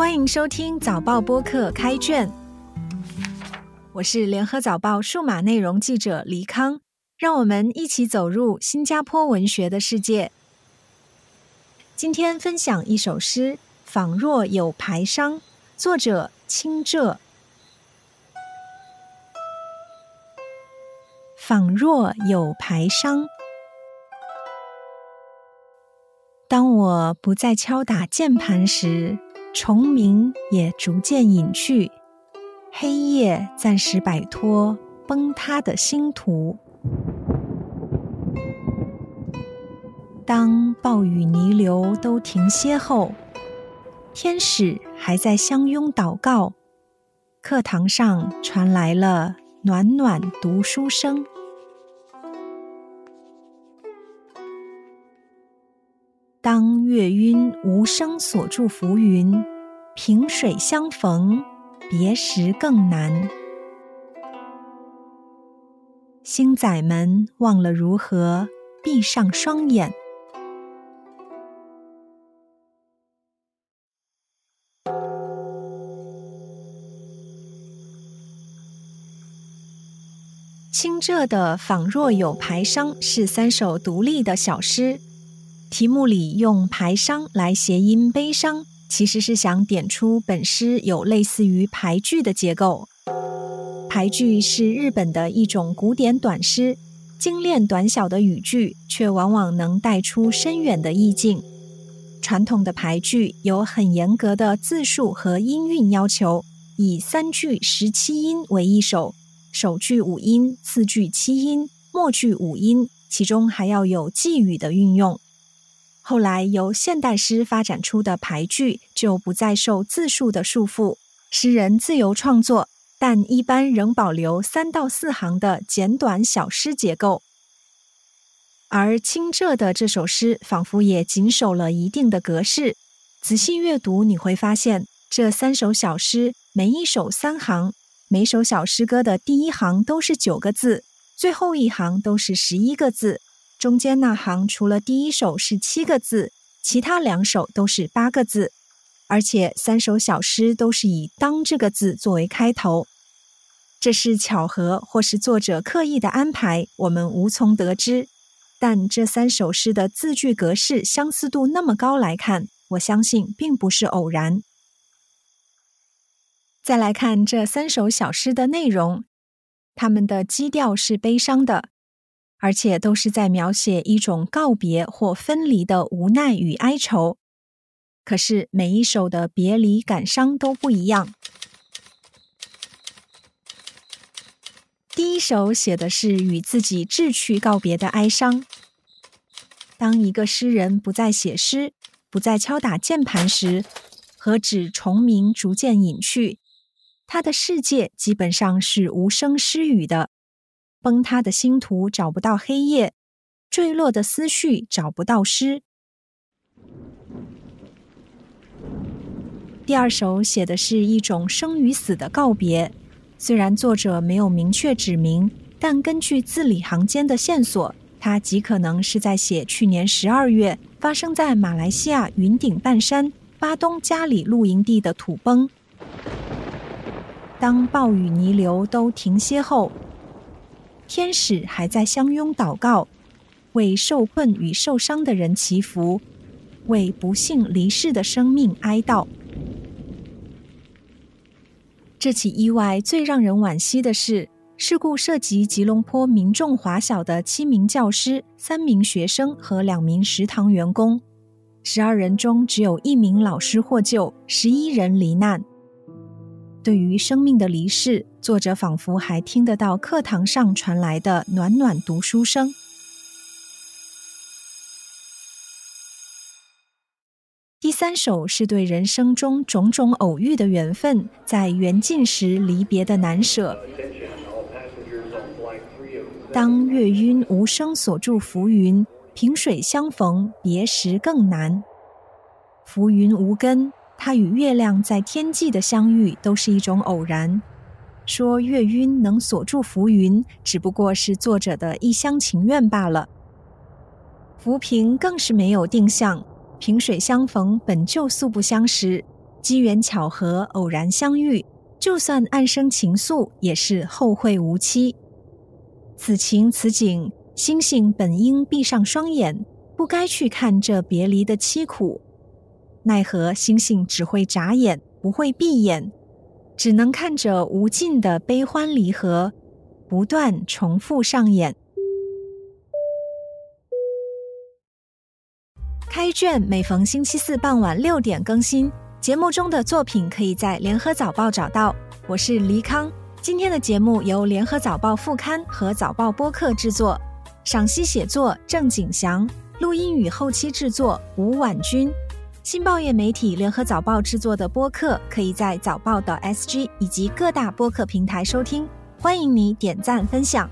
欢迎收听早报播客开卷，我是联合早报数码内容记者黎康，让我们一起走入新加坡文学的世界。今天分享一首诗《仿若有排商》，作者清浙。仿若有排商，当我不再敲打键盘时。虫鸣也逐渐隐去，黑夜暂时摆脱崩塌的星途。当暴雨泥流都停歇后，天使还在相拥祷告，课堂上传来了暖暖读书声。当月晕无声锁住浮云，萍水相逢，别时更难。星仔们忘了如何闭上双眼。清浙的《仿若有排商》是三首独立的小诗。题目里用排商来谐音悲伤，其实是想点出本诗有类似于排句的结构。排句是日本的一种古典短诗，精炼短小的语句，却往往能带出深远的意境。传统的排句有很严格的字数和音韵要求，以三句十七音为一首，首句五音，次句七音，末句五音，其中还要有寄语的运用。后来由现代诗发展出的排句就不再受字数的束缚，诗人自由创作，但一般仍保留三到四行的简短小诗结构。而清浙的这首诗仿佛也谨守了一定的格式。仔细阅读，你会发现这三首小诗每一首三行，每首小诗歌的第一行都是九个字，最后一行都是十一个字。中间那行除了第一首是七个字，其他两首都是八个字，而且三首小诗都是以“当”这个字作为开头。这是巧合，或是作者刻意的安排，我们无从得知。但这三首诗的字句格式相似度那么高来看，我相信并不是偶然。再来看这三首小诗的内容，它们的基调是悲伤的。而且都是在描写一种告别或分离的无奈与哀愁。可是每一首的别离感伤都不一样。第一首写的是与自己志趣告别的哀伤。当一个诗人不再写诗，不再敲打键盘时，何止虫鸣逐渐隐去，他的世界基本上是无声失语的。崩塌的星图找不到黑夜，坠落的思绪找不到诗。第二首写的是一种生与死的告别，虽然作者没有明确指明，但根据字里行间的线索，他极可能是在写去年十二月发生在马来西亚云顶半山巴东加里露营地的土崩。当暴雨泥流都停歇后。天使还在相拥祷告，为受困与受伤的人祈福，为不幸离世的生命哀悼。这起意外最让人惋惜的是，事故涉及吉隆坡民众华小的七名教师、三名学生和两名食堂员工，十二人中只有一名老师获救，十一人罹难。对于生命的离世，作者仿佛还听得到课堂上传来的暖暖读书声。第三首是对人生中种种偶遇的缘分，在缘尽时离别的难舍。当月晕无声锁住浮云，萍水相逢，别时更难。浮云无根。他与月亮在天际的相遇都是一种偶然。说月晕能锁住浮云，只不过是作者的一厢情愿罢了。浮萍更是没有定向，萍水相逢本就素不相识，机缘巧合，偶然相遇，就算暗生情愫，也是后会无期。此情此景，星星本应闭上双眼，不该去看这别离的凄苦。奈何星星只会眨眼，不会闭眼，只能看着无尽的悲欢离合，不断重复上演。开卷每逢星期四傍晚六点更新，节目中的作品可以在联合早报找到。我是黎康，今天的节目由联合早报副刊和早报播客制作，赏析写作郑景祥，录音与后期制作吴婉君。新报业媒体联合早报制作的播客，可以在早报的 SG 以及各大播客平台收听，欢迎你点赞分享。